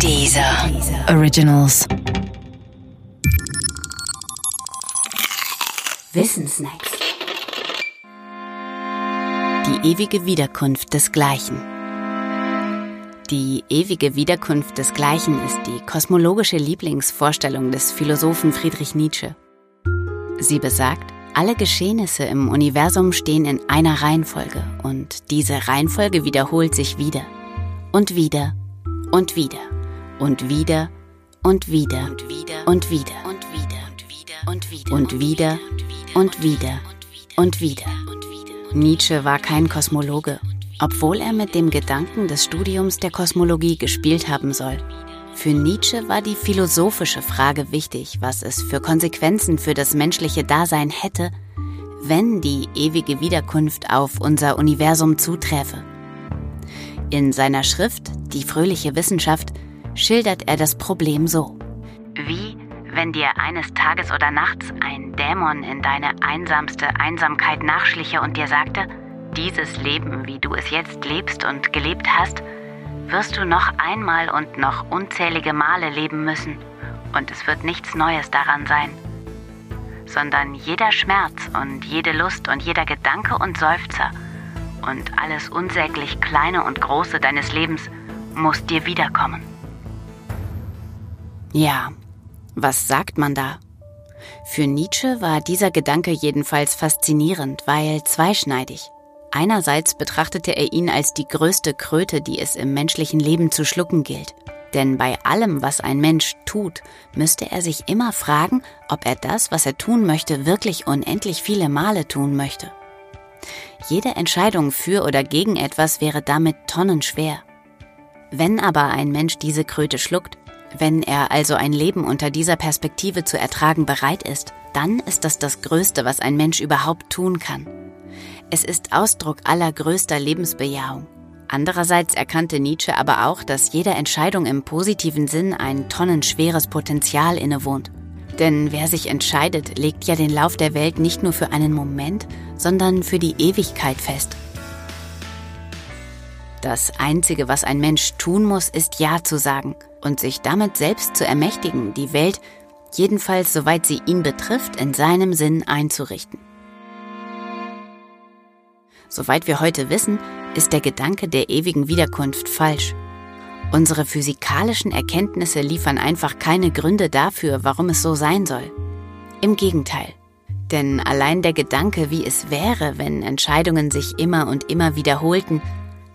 Dieser Originals. Wissensnacks. Die ewige Wiederkunft desgleichen. Die ewige Wiederkunft desgleichen ist die kosmologische Lieblingsvorstellung des Philosophen Friedrich Nietzsche. Sie besagt, alle Geschehnisse im Universum stehen in einer Reihenfolge und diese Reihenfolge wiederholt sich wieder und wieder und wieder und wieder und wieder und wieder und wieder und wieder und wieder und wieder und wieder und wieder. Nietzsche war kein Kosmologe, obwohl er mit dem Gedanken des Studiums der Kosmologie gespielt haben soll. Für Nietzsche war die philosophische Frage wichtig, was es für Konsequenzen für das menschliche Dasein hätte, wenn die ewige Wiederkunft auf unser Universum zuträfe. In seiner Schrift Die fröhliche Wissenschaft schildert er das Problem so. Wie wenn dir eines Tages oder nachts ein Dämon in deine einsamste Einsamkeit nachschliche und dir sagte, dieses Leben, wie du es jetzt lebst und gelebt hast, wirst du noch einmal und noch unzählige Male leben müssen und es wird nichts Neues daran sein, sondern jeder Schmerz und jede Lust und jeder Gedanke und Seufzer und alles unsäglich Kleine und Große deines Lebens muss dir wiederkommen. Ja, was sagt man da? Für Nietzsche war dieser Gedanke jedenfalls faszinierend, weil zweischneidig. Einerseits betrachtete er ihn als die größte Kröte, die es im menschlichen Leben zu schlucken gilt. Denn bei allem, was ein Mensch tut, müsste er sich immer fragen, ob er das, was er tun möchte, wirklich unendlich viele Male tun möchte. Jede Entscheidung für oder gegen etwas wäre damit tonnenschwer. Wenn aber ein Mensch diese Kröte schluckt, wenn er also ein Leben unter dieser Perspektive zu ertragen bereit ist, dann ist das das Größte, was ein Mensch überhaupt tun kann. Es ist Ausdruck allergrößter Lebensbejahung. Andererseits erkannte Nietzsche aber auch, dass jeder Entscheidung im positiven Sinn ein tonnenschweres Potenzial innewohnt. Denn wer sich entscheidet, legt ja den Lauf der Welt nicht nur für einen Moment, sondern für die Ewigkeit fest. Das Einzige, was ein Mensch tun muss, ist Ja zu sagen und sich damit selbst zu ermächtigen, die Welt, jedenfalls soweit sie ihn betrifft, in seinem Sinn einzurichten. Soweit wir heute wissen, ist der Gedanke der ewigen Wiederkunft falsch. Unsere physikalischen Erkenntnisse liefern einfach keine Gründe dafür, warum es so sein soll. Im Gegenteil. Denn allein der Gedanke, wie es wäre, wenn Entscheidungen sich immer und immer wiederholten,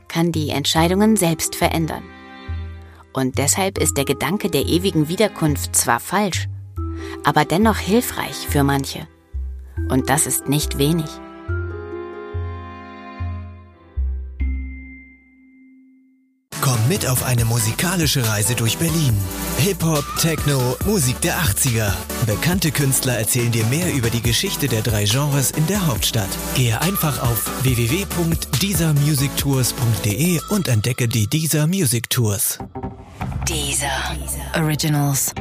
kann die Entscheidungen selbst verändern. Und deshalb ist der Gedanke der ewigen Wiederkunft zwar falsch, aber dennoch hilfreich für manche. Und das ist nicht wenig. Komm mit auf eine musikalische Reise durch Berlin. Hip-Hop, Techno, Musik der 80er. Bekannte Künstler erzählen dir mehr über die Geschichte der drei Genres in der Hauptstadt. Gehe einfach auf www.diesermusictours.de und entdecke die Dieser Music Tours. Deezer. Originals.